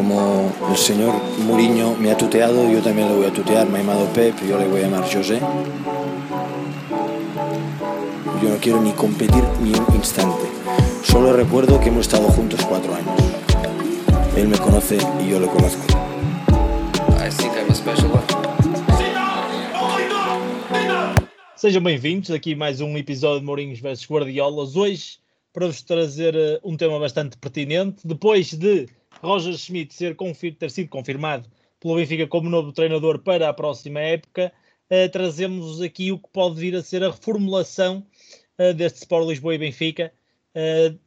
como el señor Mourinho me ha tuteado, yo también le voy a tutear. Me ha llamado Pep, yo le voy a llamar José. Yo no quiero ni competir ni un instante. Solo recuerdo que hemos estado juntos cuatro años. Él me conoce y yo lo conozco. I think I'm a special one. Sejam bem-vindos aqui mais um episódio de Mourinhos vs Guardiolas. Hoje para vos trazer uh, um tema bastante pertinente. Depois de Roger Schmidt ser ter sido confirmado pelo Benfica como novo treinador para a próxima época, uh, trazemos aqui o que pode vir a ser a reformulação uh, deste Sport Lisboa e Benfica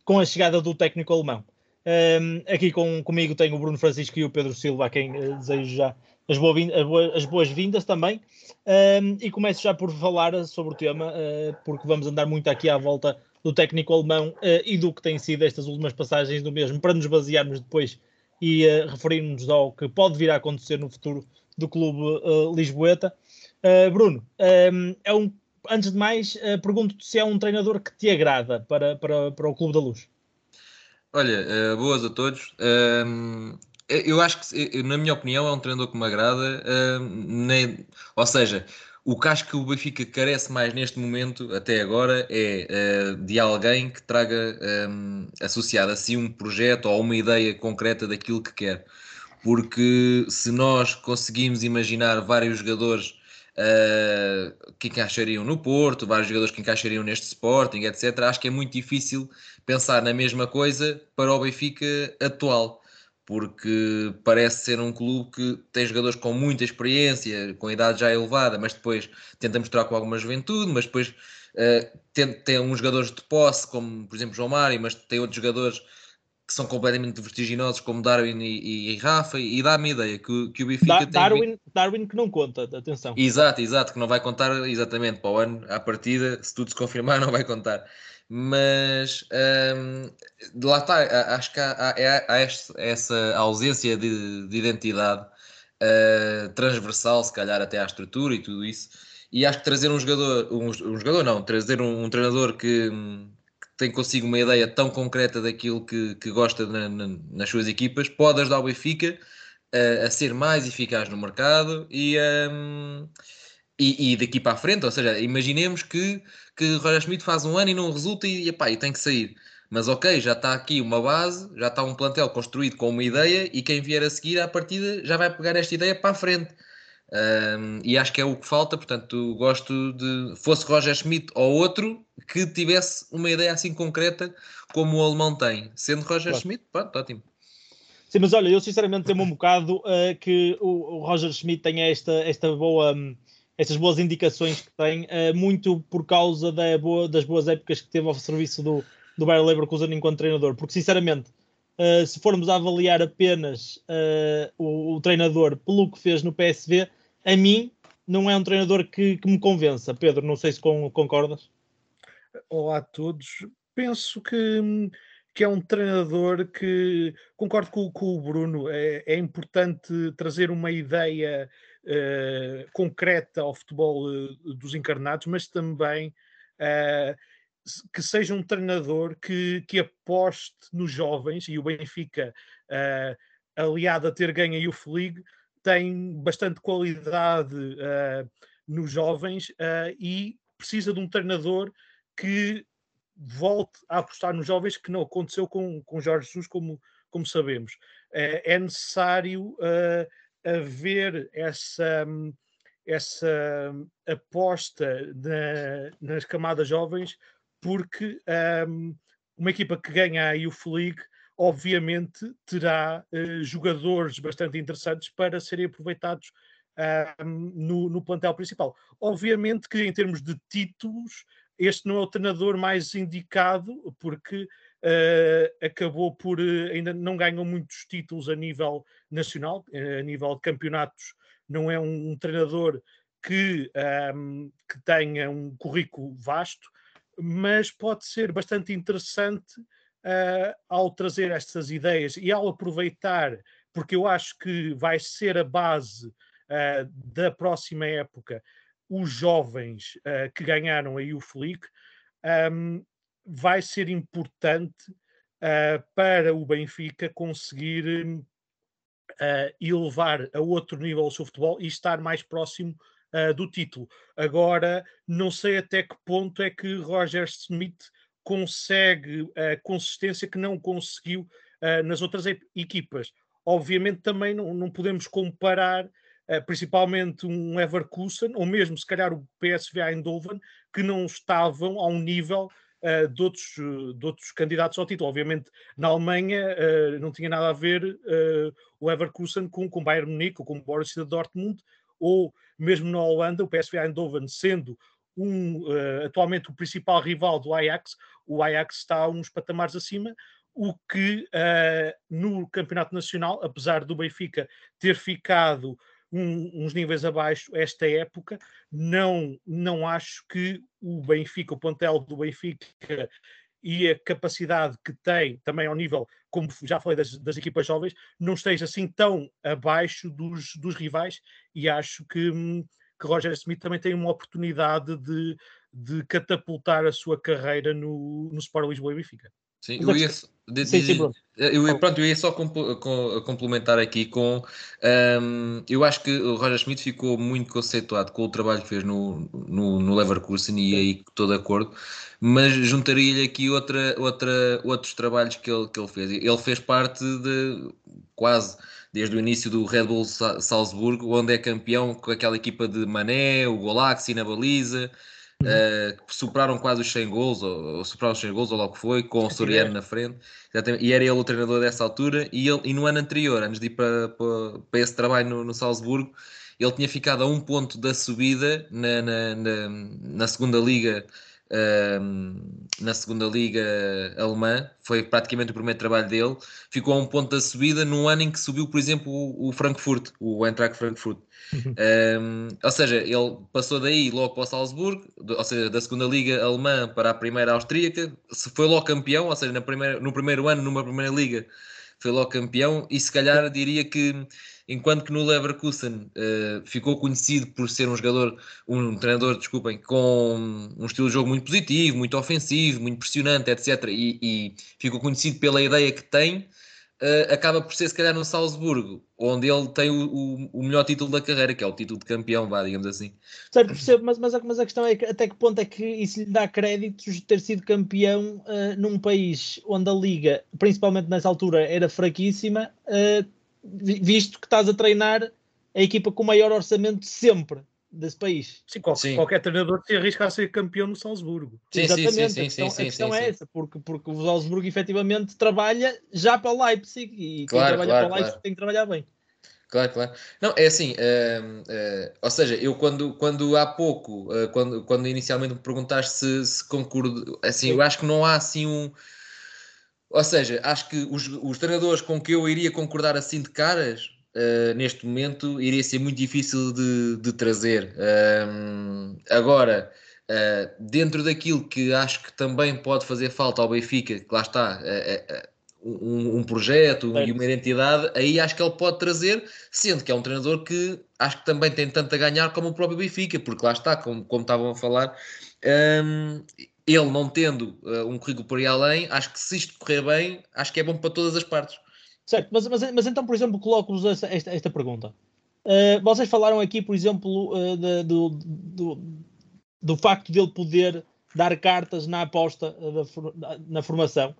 com a chegada do técnico alemão. Um, aqui com, comigo tenho o Bruno Francisco e o Pedro Silva, a quem desejo já as, boas, boas-vindas também. Um, e começo já por falar sobre o tema, uh, porque vamos andar muito aqui à volta do técnico alemão uh, e do que tem sido estas últimas passagens do mesmo, para nos basearmos depois e uh, referirmos ao que pode vir a acontecer no futuro do clube uh, lisboeta. Bruno, um, é um, antes de mais, pergunto-te se é um treinador que te agrada para, para, para o Clube da Luz. Olha, boas a todos. Um eu acho que, na minha opinião, é um treinador que me agrada. Uh, nem, ou seja, o que acho que o Benfica carece mais neste momento, até agora, é uh, de alguém que traga um, associado a si um projeto ou uma ideia concreta daquilo que quer. Porque se nós conseguimos imaginar vários jogadores uh, que encaixariam no Porto, vários jogadores que encaixariam neste Sporting, etc., acho que é muito difícil pensar na mesma coisa para o Benfica atual porque parece ser um clube que tem jogadores com muita experiência, com idade já elevada, mas depois tenta mostrar com alguma juventude, mas depois uh, tem, tem uns jogadores de posse, como por exemplo João Mário, mas tem outros jogadores que são completamente vertiginosos, como Darwin e, e, e Rafa, e dá-me a ideia que, que o Benfica da, tem... Darwin, Darwin que não conta, atenção. Exato, exato, que não vai contar exatamente para o ano, à partida, se tudo se confirmar, não vai contar mas um, lá está, acho que há, há, há essa ausência de, de identidade uh, transversal, se calhar até à estrutura e tudo isso. E acho que trazer um jogador, um, um jogador não, trazer um, um treinador que, que, tem consigo uma ideia tão concreta daquilo que, que gosta na, na, nas suas equipas, pode ajudar o Benfica uh, a ser mais eficaz no mercado e, um, e, e daqui para a frente, ou seja, imaginemos que que Roger Schmidt faz um ano e não resulta e, epá, e tem que sair. Mas ok, já está aqui uma base, já está um plantel construído com uma ideia e quem vier a seguir à partida já vai pegar esta ideia para a frente. Um, e acho que é o que falta, portanto, gosto de fosse Roger Schmidt ou outro que tivesse uma ideia assim concreta como o alemão tem. Sendo Roger claro. Schmidt, pronto, ótimo. Sim, mas olha, eu sinceramente temo um bocado uh, que o, o, Roger Schmidt tenha esta, esta boa. Um essas boas indicações que tem, uh, muito por causa da boa, das boas épocas que teve ao serviço do, do Bayer Leverkusen enquanto treinador. Porque, sinceramente, uh, se formos avaliar apenas uh, o, o, treinador pelo que fez no PSV, a mim não é um treinador que, que me convença. Pedro, não sei se com, concordas. Olá a todos. Penso que, que é um treinador que concordo com, com o Bruno. É, é importante trazer uma ideia uh, concreta ao futebol uh, dos encarnados, mas também uh, que seja um treinador que, que aposte nos jovens e o Benfica, aliado a ter ganho a Youth League, tem bastante qualidade nos jovens e precisa de um treinador que volte a apostar nos jovens, que não aconteceu com, com Jorge Jesus, como, como sabemos. é necessário uh, haver essa, essa aposta na, nas camadas jovens, porque um, uma equipa que ganha a Youth League obviamente terá uh, jogadores bastante interessantes para serem aproveitados uh, no, no plantel principal. Obviamente que em termos de títulos, este não é o treinador mais indicado, porque uh, acabou por uh, ainda não ganhou muitos títulos a nível nacional, uh, a nível de campeonatos, não é um, um treinador que, um, ehm, que tenha um currículo vasto, mas pode ser bastante interessante ao trazer estas ideias e ao aproveitar, porque eu acho que vai ser a base da próxima época os jovens uh, que ganharam a Youth League, um, vai ser importante uh, para o Benfica conseguir uh, e levar a outro nível o seu futebol e estar mais próximo uh, do título. Agora, não sei até que ponto é que Roger Smith consegue a consistência que não conseguiu nas outras equipas. Obviamente, também não, não podemos comparar uh, principalmente um Leverkusen ou mesmo se calhar o PSV Eindhoven que não estavam a um nível uh, de, outros, de outros candidatos ao título. Obviamente, na Alemanha não tinha nada a ver o Leverkusen com, com Bayern Munique ou com o Borussia Dortmund ou mesmo na Holanda, o PSV Eindhoven sendo um, uh, atualmente o principal rival do Ajax, o Ajax está uns patamares acima, o que uh, no Campeonato Nacional, apesar do Benfica ter ficado um, uns níveis abaixo esta época, não, não acho que o Benfica, o plantel do Benfica e a capacidade que tem também ao nível, como já falei, das, das equipas jovens, não esteja assim tão abaixo dos, dos rivais e acho que, hum, que Roger Smith também tem uma oportunidade de, de catapultar a sua carreira no, no Sport Lisboa e Benfica. Sim, eu ia, de, sim, sim, pronto. Eu, pronto, eu ia só complementar aqui com. Um, eu acho que o Roger Schmidt ficou muito conceituado com o trabalho que fez no, no, no Leverkusen e aí estou de acordo, mas juntaria-lhe aqui outra, outra, outros trabalhos que ele, que ele fez. Ele fez parte de quase desde o início do Red Bull Salzburgo, onde é campeão com aquela equipa de Mané, o Golaxi na baliza uh, superaram quase os 100 gols, ou, ou superaram os 100 gols, ou logo que foi, com o Soriano na frente, e era ele o treinador dessa altura, e, ele, e no ano anterior, antes de ir para, para, para esse trabalho no, no Salzburgo, ele tinha ficado a um ponto da subida na, na, na, na segunda liga na segunda liga alemã, foi praticamente o primeiro trabalho dele, ficou a um ponto da subida num ano em que subiu, por exemplo, o, Frankfurt, o Eintracht Frankfurt. Um, uhum. ou seja, ele passou daí logo para o Salzburgo, ou seja, da segunda liga alemã para a primeira austríaca, foi logo campeão, ou seja, na primeira, no primeiro ano, numa primeira liga, foi logo campeão, e se calhar diria que enquanto que no Leverkusen uh, ficou conhecido por ser um jogador, um treinador, desculpem, com um estilo de jogo muito positivo, muito ofensivo, muito pressionante, etc. E, e ficou conhecido pela ideia que tem, uh, acaba por ser se calhar no Salzburgo, onde ele tem o, o, o, melhor título da carreira, que é o título de campeão, vá, digamos assim. Certo, percebo, mas, mas, a, mas a questão é que, até que ponto é que isso lhe dá créditos de ter sido campeão uh, num país onde a liga, principalmente nessa altura, era fraquíssima, uh, visto que estás a treinar a equipa com o maior orçamento sempre desse país. Sim, qualquer, sim. qualquer treinador se arrisca a ser campeão no Salzburgo. Sim, Exatamente, sim, sim, sim, a questão, sim, a questão é essa, porque, porque o Salzburgo efetivamente trabalha já para o Leipzig e claro, quem trabalha claro, para o Leipzig claro. tem que trabalhar bem. Claro, claro. Não, é assim, uh, uh, ou seja, eu quando, quando há pouco, uh, quando, quando inicialmente me perguntaste se, se concordo, assim, eu acho que não há assim um ou seja, acho que os, os treinadores com que eu iria concordar assim de caras, uh, neste momento, iria ser muito difícil de, de trazer. Um, agora, uh, dentro daquilo que acho que também pode fazer falta ao Benfica, que lá está, uh, um, um, projeto e uma identidade, aí acho que ele pode trazer, sendo que é um treinador que acho que também tem tanto a ganhar como o próprio Benfica, porque lá está, como, como estavam a falar. Um, ele não tendo uh, um currículo por aí além, acho que se isto correr bem, acho que é bom para todas as partes. Certo, mas, mas, mas então, por exemplo, coloco-vos esta, esta, esta, pergunta. Uh, vocês falaram aqui, por exemplo, uh, de, do, do, do, facto de ele poder dar cartas na aposta da, na formação.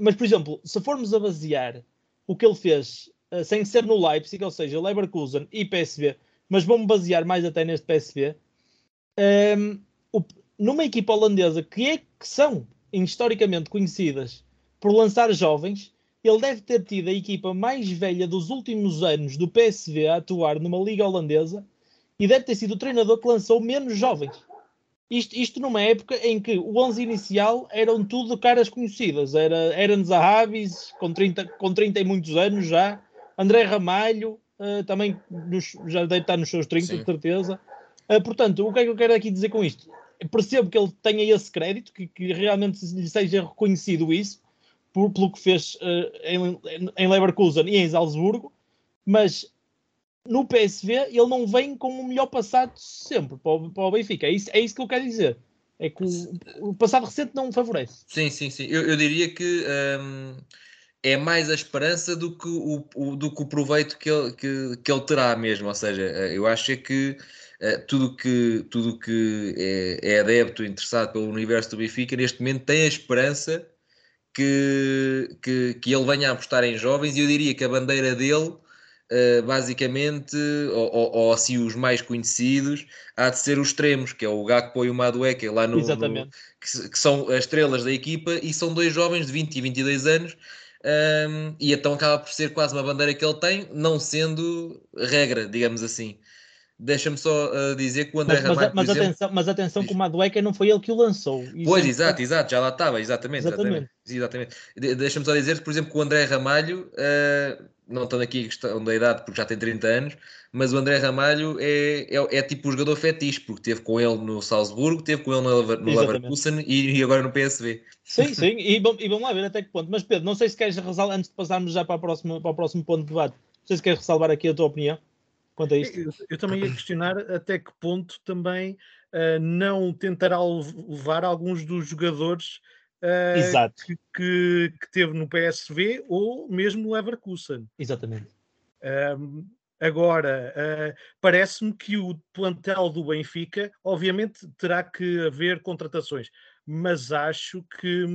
mas, por exemplo, se formos a basear o que ele fez sem ser no Leipzig, ou seja, Leverkusen e PSV, mas vamos basear mais até neste PSV, um, o, numa equipa holandesa que, é, que são historicamente conhecidas por lançar jovens, ele deve ter tido a equipa mais velha dos últimos anos do PSV a atuar numa liga holandesa e deve ter sido o treinador que lançou menos jovens. Isto, isto numa época em que o 11 inicial eram tudo caras conhecidas. Era Eren Zahavis, com 30, com 30 e muitos anos já. André Ramalho, uh, também nos, já deve estar nos seus 30, Sim. de certeza. Uh, portanto, o que é que eu quero aqui dizer com isto? Percebo que ele tenha esse crédito, que, que realmente lhe seja reconhecido isso, por, pelo que fez uh, em, em Leverkusen e em Salzburgo, mas no PSV ele não vem com o melhor passado sempre para o, para o Benfica. É isso, é isso que eu quero dizer. É que o, o passado recente não favorece. Sim, sim, sim. Eu, eu diria que. Um é mais a esperança do que o, o, do que o proveito que ele, que, que ele terá mesmo. Ou seja, eh, eu acho é que tudo que, tudo que é, é adepto, interessado pelo universo do Benfica, neste momento tem a esperança que, que, que ele venha a apostar em jovens e eu diria que a bandeira dele Uh, basicamente, ou, ou, ou, assim os mais conhecidos, há de ser os extremos, que é o Gakpo e o Madueke, lá no, no que, que, são as estrelas da equipa, e são dois jovens de 20 e 22 anos, um, e então acaba por ser quase uma bandeira que ele tem, não sendo regra, digamos assim. Deixa-me só uh, dizer que o André mas, Ramalho, mas, mas exemplo, atenção, mas atenção que o Madueca não foi ele que o lançou. Pois, exato, exato, já lá estava, exatamente. Exatamente. exatamente. exatamente. Deixa-me só dizer, por exemplo, que o André Ramalho, uh, não estando aqui a questão da idade, porque já tem 30 anos, mas o André Ramalho é, é, é tipo o jogador fetiche, porque teve com ele no Salzburgo, teve com ele no, no Leverkusen e, e, agora no PSV. Sim, sim, e, bom, e vamos lá ver até que ponto. Mas Pedro, não sei se queres ressalvar, antes de passarmos já para, a próxima, para o próximo ponto de debate, não sei se queres ressalvar aqui a tua opinião quanto a isto? Eu, eu também ia questionar até que ponto também uh, não tentará levar alguns dos jogadores uh, que, que, que, teve no PSV ou mesmo no Leverkusen. Exatamente. Um, agora, uh, parece-me que o plantel do Benfica, obviamente, terá que haver contratações, mas acho que,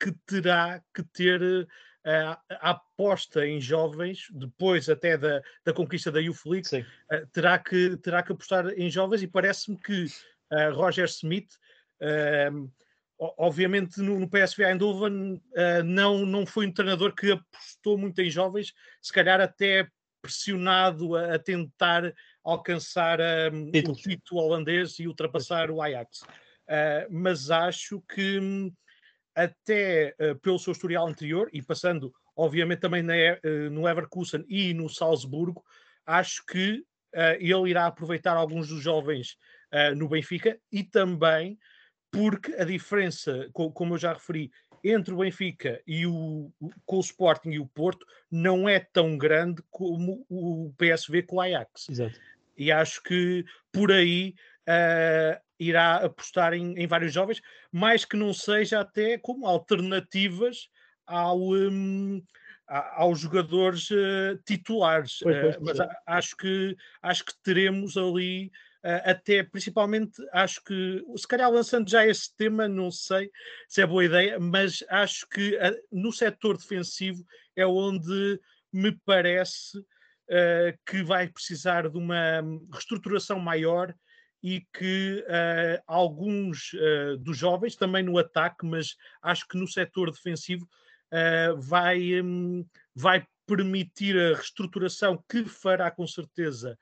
que terá que ter a, aposta em jovens, depois até da, da conquista da League, uh, terá, que, terá que apostar em jovens e parece-me que uh, Roger Smith, uh, obviamente no, no PSV Eindhoven, não, não foi um treinador que apostou muito em jovens, se calhar até pressionado a, a tentar alcançar um, o título holandês e ultrapassar o Ajax. mas acho que hum, até uh, pelo seu historial anterior e passando, obviamente, também na, uh, no Leverkusen e no Salzburgo, acho que uh, ele irá aproveitar alguns dos jovens no Benfica e também porque a diferença, como eu já referi, entre o Benfica e o, com o Sporting e o Porto não é tão grande como o PSV com o Ajax. Exato. E acho que por aí uh, irá apostar em, em, vários jovens, mais que não seja até como alternativas ao, um, aos jogadores uh, titulares. Pois, pois, uh, mas acho que, acho que teremos ali. Uh, até principalmente acho que se calhar lançando já esse tema, não sei se é boa ideia, mas acho que no setor defensivo é onde me parece que vai precisar de uma hum, reestruturação maior e que uh, alguns uh, dos jovens, também no ataque, mas acho que no setor defensivo, uh, vai, um, vai permitir a reestruturação que fará com certeza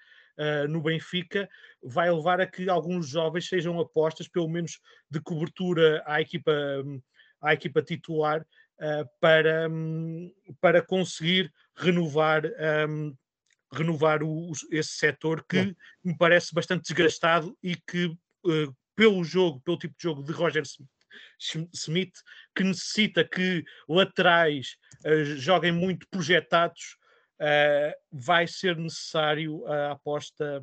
no Benfica, vai levar a que alguns jovens sejam apostas, pelo menos de cobertura à equipa, hum, à equipa titular, para, um, para conseguir renovar um, renovar o, esse setor que Bom. me parece bastante desgastado e que, uh, pelo jogo, pelo tipo de jogo de Roger Smith, que necessita que laterais uh, joguem muito projetados, uh, vai ser necessário a aposta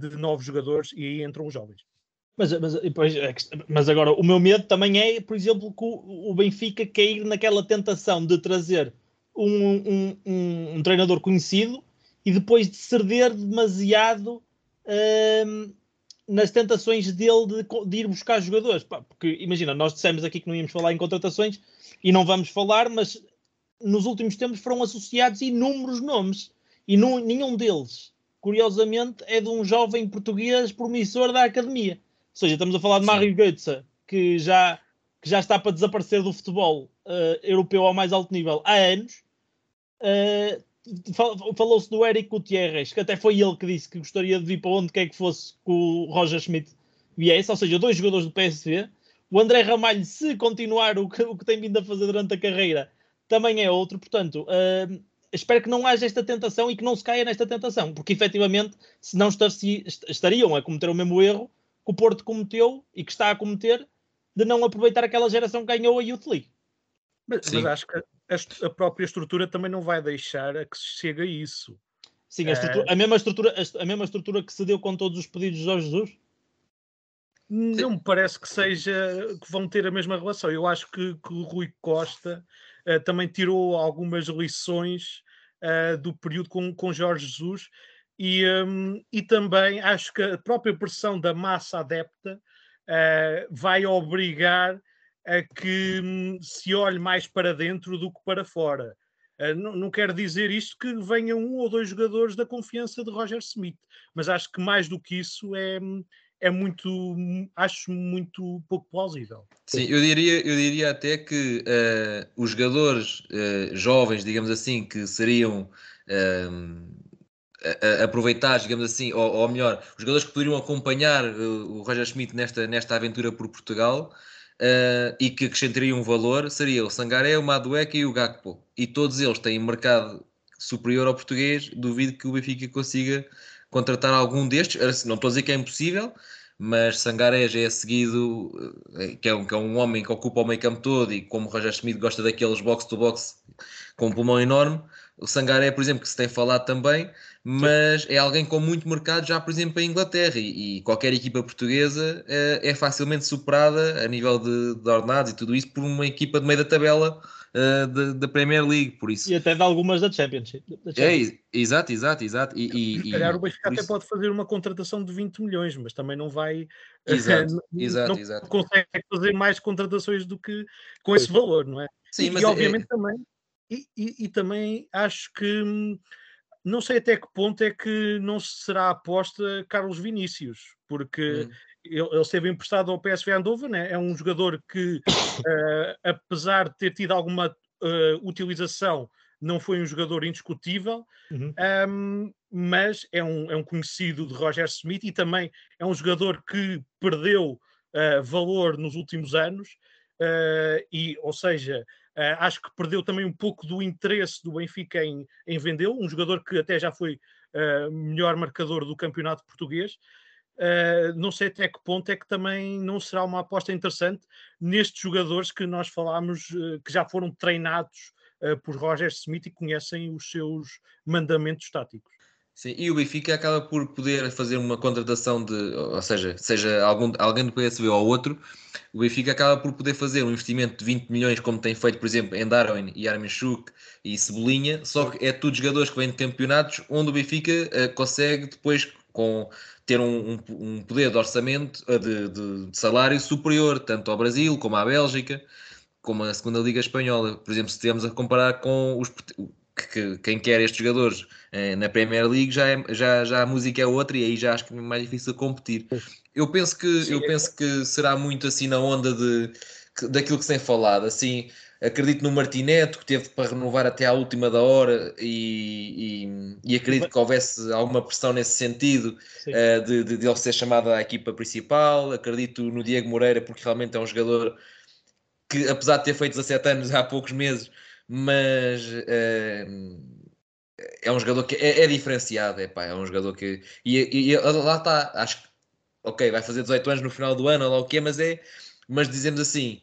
de novos jogadores e aí entram os jovens. Mas, mas, depois, é mas agora, o meu medo também é, por exemplo, que o, o Benfica cair naquela tentação de trazer um, um, um, um treinador conhecido e depois de ceder demasiado hum, nas tentações dele de, de ir buscar jogadores. Pá, porque imagina, nós dissemos aqui que não íamos falar em contratações e não vamos falar, mas nos últimos tempos foram associados inúmeros nomes e não, nenhum deles, curiosamente, é de um jovem português promissor da academia. Ou seja, estamos a falar de Mário Götze, que já, que já está para desaparecer do futebol uh, europeu ao mais alto nível há anos. Uh, falou-se do Eric Gutierrez, que até foi ele que disse que gostaria de vir para onde quer que fosse que o Roger Schmidt viesse, ou seja, dois jogadores do PSV. O André Ramalho, se continuar o que, o que tem vindo a fazer durante a carreira, também é outro. Portanto, uh, espero que não haja esta tentação e que não se caia nesta tentação, porque efetivamente, se não estariam a cometer o mesmo erro que o Porto cometeu e que está a cometer de não aproveitar aquela geração que ganhou a Youth League. Mas, mas acho que a, a, própria estrutura também não vai deixar a que se chegue a isso. Sim, a, estrutura, é... a, mesma estrutura, a, mesma estrutura que se deu com todos os pedidos de Jorge Jesus? Não me parece que seja que vão ter a mesma relação. Eu acho que, que o Rui Costa uh, também tirou algumas lições uh, do período com, com Jorge Jesus e, um, e também acho que a própria pressão da massa adepta uh, vai obrigar a que um, se olhe mais para dentro do que para fora. Uh, não, quero dizer isto que venham um ou dois jogadores da confiança de Roger Smith, mas acho que mais do que isso é, é muito, acho muito pouco plausível. Sim, eu diria, eu diria até que uh, os jogadores uh, jovens, digamos assim, que seriam aproveitar, digamos assim, ou, ou, melhor, os jogadores que poderiam acompanhar uh, o Roger Schmidt nesta, nesta aventura por Portugal uh, e que acrescentariam um valor seria o Sangaré, o Madueca e o Gakpo. E todos eles têm mercado superior ao português. Duvido que o Benfica consiga contratar algum destes. Não estou a dizer que é impossível, mas Sangaré já é seguido, uh, que é, um, que é um homem que ocupa o meio campo todo e como o Roger Schmidt gosta daqueles box-to-box -box com um pulmão enorme. O Sangaré, por exemplo, que se tem falado também, mas Sim. é alguém com muito mercado já, por exemplo, em Inglaterra e, e qualquer equipa portuguesa é, é, facilmente superada a nível de, de ordenados e tudo isso por uma equipa de meio da tabela uh, da Premier League, por isso. E até de algumas da Champions. Da Champions. É, exato, exato, exato. E, e, Se calhar o Benfica até isso... pode fazer uma contratação de 20 milhões, mas também não vai... Exato, não, exato, não exato. consegue fazer mais contratações do que com esse valor, não é? Sim, e, mas e obviamente é... também... E, e, e, também acho que hum, não sei até que ponto é que não será aposta Carlos Vinícius, porque hum. ele, ele esteve emprestado ao PSV Eindhoven, né? é um jogador que, uh, apesar de ter tido alguma uh, utilização, não foi um jogador indiscutível, uhum. um, mas é um, é um conhecido de Roger Smith e também é um jogador que perdeu uh, valor nos últimos anos, e, ou seja, Uh, acho que perdeu também um pouco do interesse do Benfica em, em vendê-lo, um jogador que até já foi uh, melhor marcador do campeonato português. Uh, não sei até que ponto é que também não será uma aposta interessante nestes jogadores que nós falámos, que já foram treinados por Roger Smith e conhecem os seus mandamentos táticos. Sim, e o Benfica acaba por poder fazer uma contratação de, ou seja, seja algum, alguém do PSV ou outro, o Benfica acaba por poder fazer um investimento de 20 milhões, como tem feito, por exemplo, em Darwin e Arminchuk e Cebolinha, só que é tudo jogadores que vêm de campeonatos onde o Benfica uh, consegue depois com ter um, um, um poder de orçamento, uh, de, de, de, salário superior, tanto ao Brasil como à Bélgica, como à segunda Liga Espanhola. Por exemplo, se estivermos a comparar com os que, quem quer estes jogadores eh, na Premier League já, é, já, já a música é outra e aí já acho que é mais difícil competir. Eu penso que, Sim, eu é. penso que será muito assim na onda de, daquilo que se tem falado. Assim, acredito no Martineto que teve para renovar até à última da hora e, e, e acredito que houvesse alguma pressão nesse sentido uh, de, de, de, ele ser chamado à equipa principal. Acredito no Diego Moreira porque realmente é um jogador que apesar de ter feito 17 anos há poucos meses mas uh, é um jogador que é, é diferenciado, é, pá, é um jogador que. E, e, lá está, acho que, ok, vai fazer 18 anos no final do ano, ou lá o que mas é. Mas dizemos assim,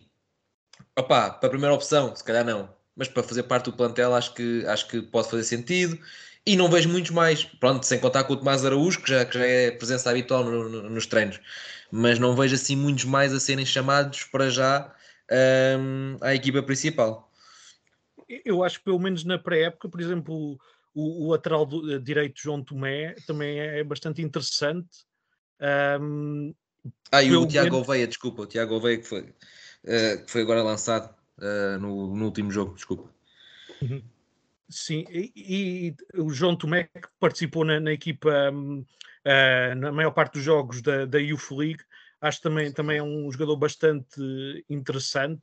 opá, para a primeira opção, se calhar não, mas para fazer parte do plantel, acho que, acho que pode fazer sentido. E não vejo muitos mais, pronto, sem contar com o Tomás Araújo, que já, que já é presença habitual no, no, nos treinos, mas não vejo assim muitos mais a serem chamados para já um, à equipa principal eu acho que pelo menos na pré-época, por exemplo, o, o lateral do, eh, direito João Tomé também é bastante interessante. Um, ah, e o Tiago menos... Oveia, desculpa, o Tiago Oveia que foi, uh, que foi agora lançado uh, no, no, último jogo, desculpa. Uhum. Sim, e, e, o João Tomé que participou na, na equipa um, uh, na maior parte dos jogos da, da Youth League, acho que também, também é um jogador bastante interessante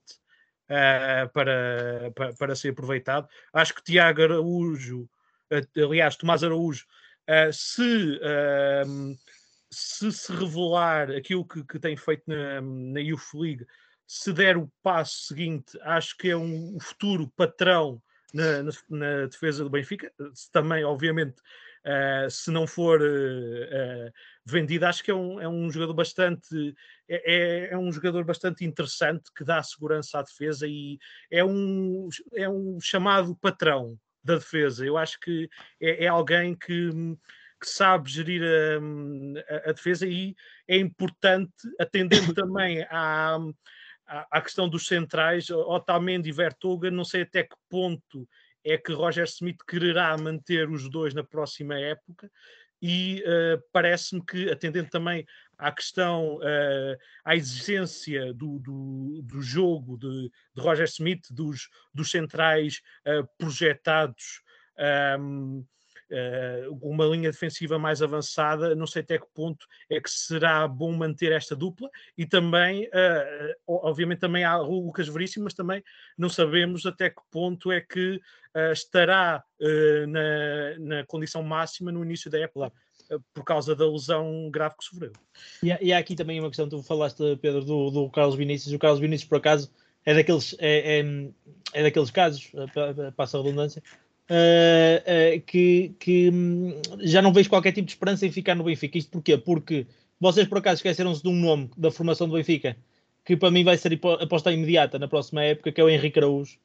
uh, para, para, para, ser aproveitado. Acho que Tiago Araújo, uh, aliás, Tomás Araújo, uh, se, se se revelar aquilo que, que tem feito na, na Youth League, se der o passo seguinte, acho que é um, um futuro patrão na, na, na, defesa do Benfica. Também, obviamente, Uh, se não for uh, uh, vendido, acho que é um, é um jogador bastante é, é, é, um jogador bastante interessante que dá segurança à defesa e é um, é um chamado patrão da defesa. Eu acho que é, é alguém que, que, sabe gerir a, a, a, defesa e é importante, atendendo também à, à, questão dos centrais, Otamendi e Vertoga, não sei até que ponto é que Roger Smith quererá manter os dois na próxima época e uh, parece-me que, atendendo também à questão, uh, à exigência do, do, do jogo de, de, Roger Smith, dos, dos centrais uh, projetados, um, ehm, uma linha defensiva mais avançada, não sei até que ponto é que será bom manter esta dupla e também, uh, obviamente também há o Lucas Veríssimo, mas também não sabemos até que ponto é que estará na, na condição máxima no início da época por causa da lesão grave que sofreu. E há, e há, aqui também uma questão, tu falaste, Pedro, do, do Carlos Vinícius. O Carlos Vinícius, por acaso, é daqueles, é, é, é daqueles casos, passa a redundância, uh, uh, que, que hum, já não vejo qualquer tipo de esperança em ficar no Benfica. Isto porquê? Porque vocês por acaso esqueceram-se de um nome da formação do Benfica que para mim vai ser aposta imediata na próxima época, que é o Henrique Araújo.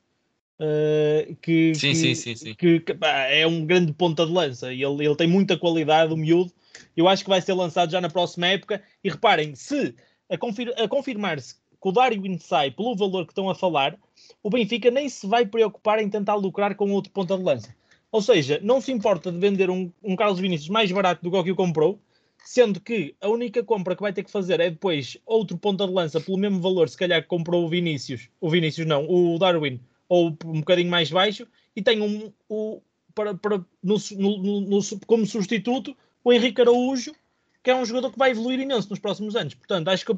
Uh, que, sim, que, sim, sim, sim. Que, que pá, é um grande ponta de lança e ele, ele tem muita qualidade, o miúdo. Eu acho que vai ser lançado já na próxima época. E reparem, se a, confir a confirmar-se que o Darwin sai pelo valor que estão a falar, o Benfica nem se vai preocupar em tentar lucrar com outro ponta de lança. Ou seja, não se importa de vender um, um Carlos Vinícius mais barato do que o que o comprou, sendo que a única compra que vai ter que fazer é depois outro ponta de lança pelo mesmo valor, se calhar que comprou o Vinícius, o Vinícius não, o Darwin, ou um bocadinho mais baixo, e tem um, um para, para, no, no, no, como substituto o Henrique Araújo, que é um jogador que vai evoluir imenso nos próximos anos. Portanto, acho que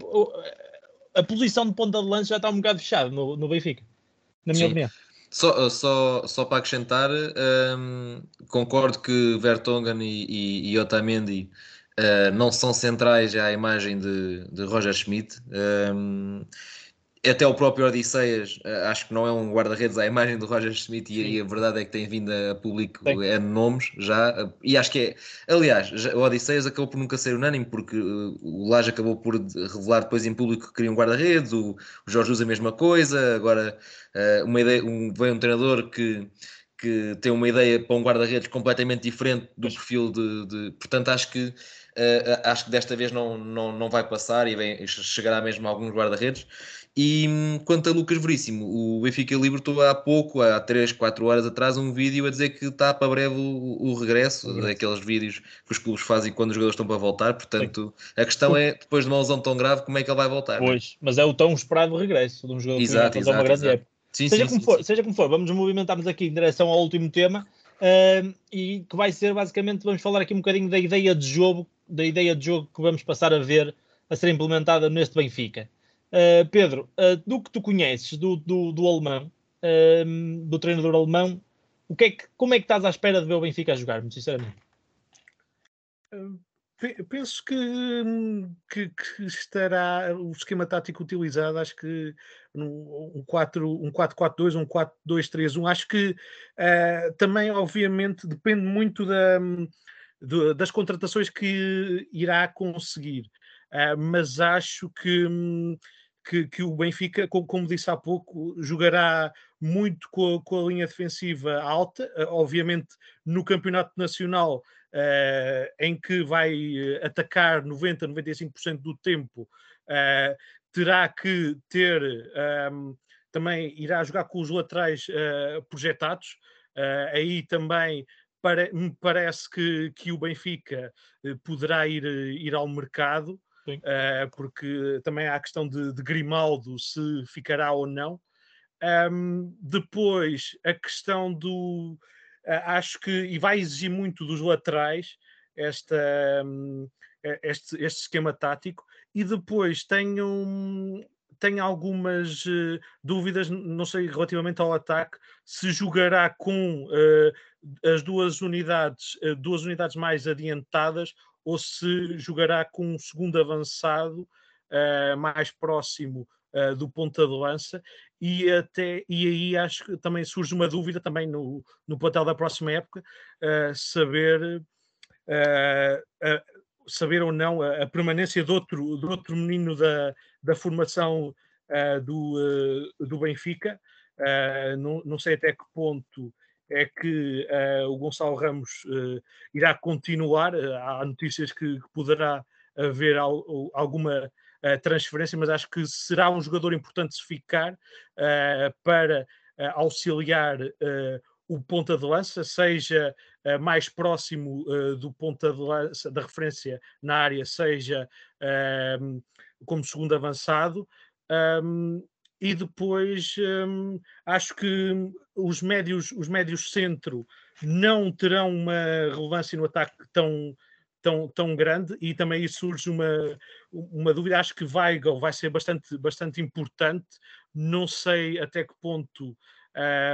a, posição de ponta de lança já está um bocado fechada no, no Benfica na minha Sim. opinião. Só, só, só para acrescentar, um, concordo que Vertonghen e, e, e Otamendi uh, não são centrais à imagem de, de Roger Schmidt. Um, até o próprio Odisseias, eh, acho que não é um guarda-redes à imagem do Roger Schmidt e, e, a verdade é que tem vindo a público é nomes já, e acho que é, aliás, já, o Odisseias acabou por nunca ser unânime porque uh, o Laje acabou por revelar depois em público que queria um guarda-redes, o, o Jorge usa a mesma coisa, agora uh, uma ideia, um, veio um treinador que que tem uma ideia para um guarda-redes completamente diferente do perfil de, de portanto acho que uh, acho que desta vez não, não, não vai passar e vem, chegará mesmo a alguns guarda-redes e hum, quanto a Lucas Veríssimo, o Benfica libertou há pouco, há 3, 4 horas atrás, um vídeo a dizer que está para breve o, o regresso, daqueles vídeos que os clubes fazem quando os jogadores estão para voltar. Portanto, Sim. a questão é, depois de uma lesão tão grave, como é que ele vai voltar? Pois, mas é o tão esperado regresso de um jogador exato, que exato, uma grande época. Sim, seja, sim, como sim, for, seja como for, vamos movimentar-nos aqui em direção ao último tema uh, e que vai ser basicamente, vamos falar aqui um bocadinho da ideia de jogo, da ideia de jogo que vamos passar a ver a ser implementada neste Benfica. Uh, Pedro, uh, do que tu conheces do, do, do alemão, uh, do treinador alemão, o que é que, como é que estás à espera de ver o Benfica a jogar, muito sinceramente? Penso que, que, que, estará o esquema tático utilizado, acho que um 4-4-2, um 4-2-3-1, acho que também, obviamente, depende muito da, de, das contratações que irá conseguir. mas acho que hum, que, que o Benfica, como, como, disse há pouco, jogará muito com a, com a linha defensiva alta, uh, obviamente no campeonato nacional, uh, em que vai eh, atacar 90, 95% do tempo, uh, terá que ter um, ehm, também irá jogar com os laterais projetados. aí também me parece que, que o Benfica poderá ir, ir ao mercado uh, porque também há a questão de, de Grimaldo se ficará ou não. Um, depois, a questão do. Uh, acho que. E vai exigir muito dos laterais esta, um, este, este esquema tático. E depois tenho, tenho algumas uh, dúvidas, não sei, relativamente ao ataque, se jogará com uh, as duas unidades, uh, duas unidades mais adiantadas ou se jogará com um segundo avançado uh, mais próximo uh, do ponta de lança. E até e aí acho que também surge uma dúvida também no, no plantel da próxima época uh, saber saber ou não a, a, permanência de outro, de outro menino da, da formação do, do Benfica. Não, não sei até que ponto é que uh, o Gonçalo Ramos uh, irá continuar. Uh, há notícias que, que, poderá haver al, alguma transferência, mas acho que será um jogador importante se ficar para auxiliar o ponta de lança, seja mais próximo do ponta de lança, da referência na área, seja como segundo avançado. E depois um, acho que os médios, os médios centro não terão uma relevância no ataque tão, tão, tão grande e também aí surge uma, uma dúvida. Acho que Weigl vai ser bastante, bastante importante. Não sei até que ponto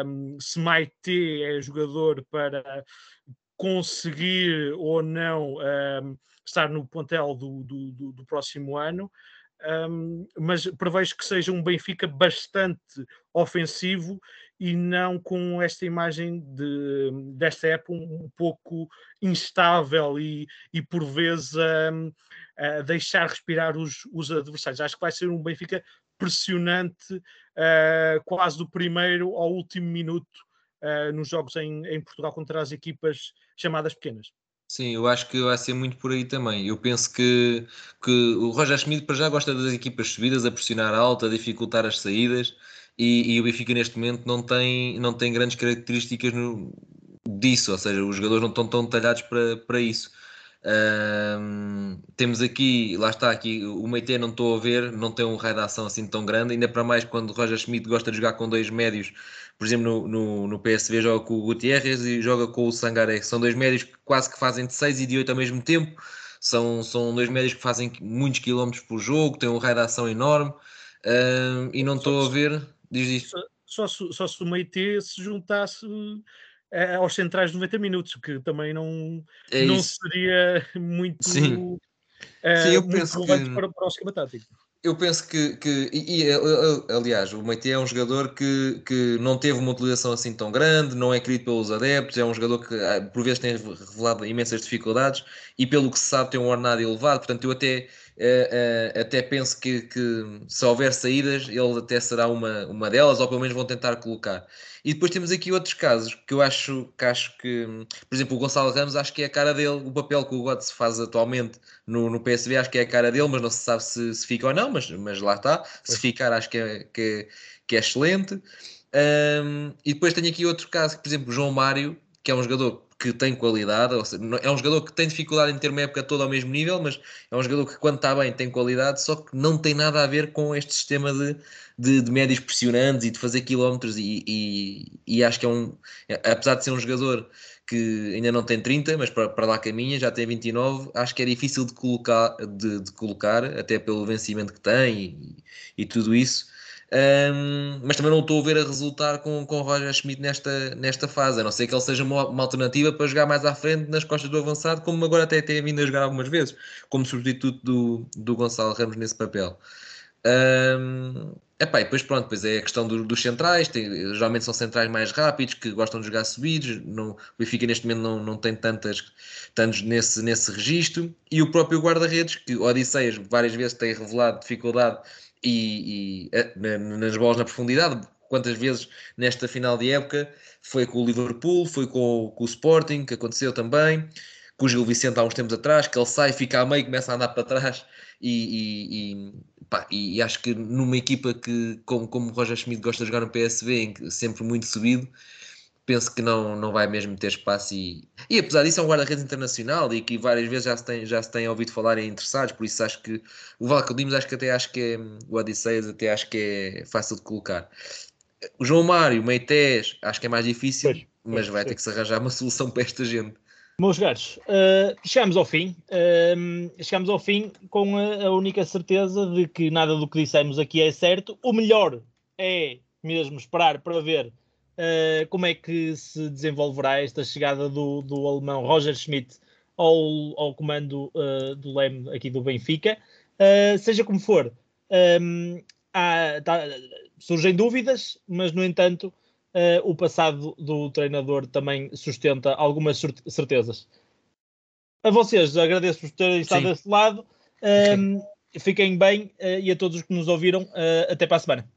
um, se Maite é jogador para conseguir ou não um, estar no pontel do, do, do, do próximo ano um, mas prevejo que seja um Benfica bastante ofensivo e não com esta imagem de, desta época um, pouco instável e, e por vezes um, a deixar respirar os, os adversários. Acho que vai ser um Benfica pressionante uh, quase do primeiro ao último minuto uh, nos jogos em, em Portugal contra as equipas chamadas pequenas. Sim, eu acho que vai ser muito por aí também. Eu penso que, que o Roger Schmidt para já gosta das equipas subidas, a pressionar alto, a dificultar as saídas e, e o Benfica neste momento não tem, não tem grandes características no, disso, ou seja, os jogadores não estão tão detalhados para, para isso. Um, temos aqui, lá está, aqui o Meite não estou a ver, não tem um raio de ação assim tão grande, ainda para mais quando o Roger Schmidt gosta de jogar com dois médios por exemplo, no, no, no, PSV joga com o Gutierrez e joga com o Sangaré, são dois médios que quase que fazem de 6 e de 8 ao mesmo tempo. São, são dois médios que fazem muitos quilómetros por jogo, têm um raio de ação enorme uh, e não estou a ver. Diz isto. Só, só, só se o Meite se juntasse aos centrais de 90 minutos, que também não, é não seria muito, Sim. Uh, Sim, eu penso que... para, para o esquema tático. Eu penso que, que e, e, aliás, o Meite é um jogador que, que não teve uma utilização assim tão grande, não é querido pelos adeptos, é um jogador que por vezes tem revelado imensas dificuldades e pelo que se sabe tem um ordenado elevado, portanto eu até, uh, uh, até penso que, que se houver saídas ele até será uma, uma delas, ou pelo menos vão tentar colocar. E depois temos aqui outros casos que eu acho que, acho que por exemplo, o Gonçalo Ramos, acho que é a cara dele, o papel que o Götze faz atualmente no, no PSV, acho que é a cara dele, mas não se sabe se, se fica ou não, mas, mas lá está. Se ficar, acho que é, que é, que é excelente. Um, e depois tenho aqui outro caso, que, por exemplo, João Mário, que é um jogador que tem qualidade, seja, é um jogador que tem dificuldade em ter uma época toda ao mesmo nível, mas é um jogador que quando está bem tem qualidade, só que não tem nada a ver com este sistema de, de, de médios pressionantes e de fazer quilómetros e, e, e, acho que é um, apesar de ser um jogador que ainda não tem 30, mas para, para lá caminha, já tem 29, acho que é difícil de colocar, de, de colocar até pelo vencimento que tem e, e tudo isso. Um, mas também não estou a ver a resultar com, com o Roger Schmidt nesta, nesta fase, a não ser que ele seja uma, uma, alternativa para jogar mais à frente nas costas do avançado, como agora até tem vindo a jogar algumas vezes, como substituto do, do Gonçalo Ramos nesse papel. Um, epá, e depois pronto, depois é a questão do, dos centrais, tem, geralmente são centrais mais rápidos que gostam de jogar subidos, não, o Benfica neste momento não, não tem tantas, tantos nesse, nesse registro, e o próprio guarda-redes, que o Odisseias várias vezes tem revelado dificuldade e, e eh, nas bolas na profundidade. Quantas vezes nesta final de época foi com o Liverpool, foi com, com o Sporting, que aconteceu também, com o Gil Vicente há uns tempos atrás, que ele sai, fica a meio, começa a andar para trás e, e, pá, e acho que numa equipa que, como, como o Roger Schmidt gosta de jogar no PSV, sempre muito subido, penso que não, não vai mesmo ter espaço e, e apesar disso é um guarda-redes internacional e que várias vezes já se, tem, já se tem ouvido falar em interessados, por isso acho que o Valco Dimos acho que até acho que é o Odisseias até acho que é fácil de colocar. O João Mário, Meités, acho que é mais difícil, pois, mas vai pois. ter que se arranjar uma solução para esta gente. Meus gatos, uh, chegamos ao fim. Uh, chegamos ao fim com a, a, única certeza de que nada do que dissemos aqui é certo. O melhor é mesmo esperar para ver Uh, como é que se desenvolverá esta chegada do, do alemão Roger Schmidt ao, ao comando uh, do leme aqui do Benfica? Uh, seja como for, um, há, tá, surgem dúvidas, mas no entanto o passado do treinador também sustenta algumas certezas. A vocês agradeço por terem estado Sim. desse lado. Um, fiquem bem e a todos os que nos ouviram, até para a semana.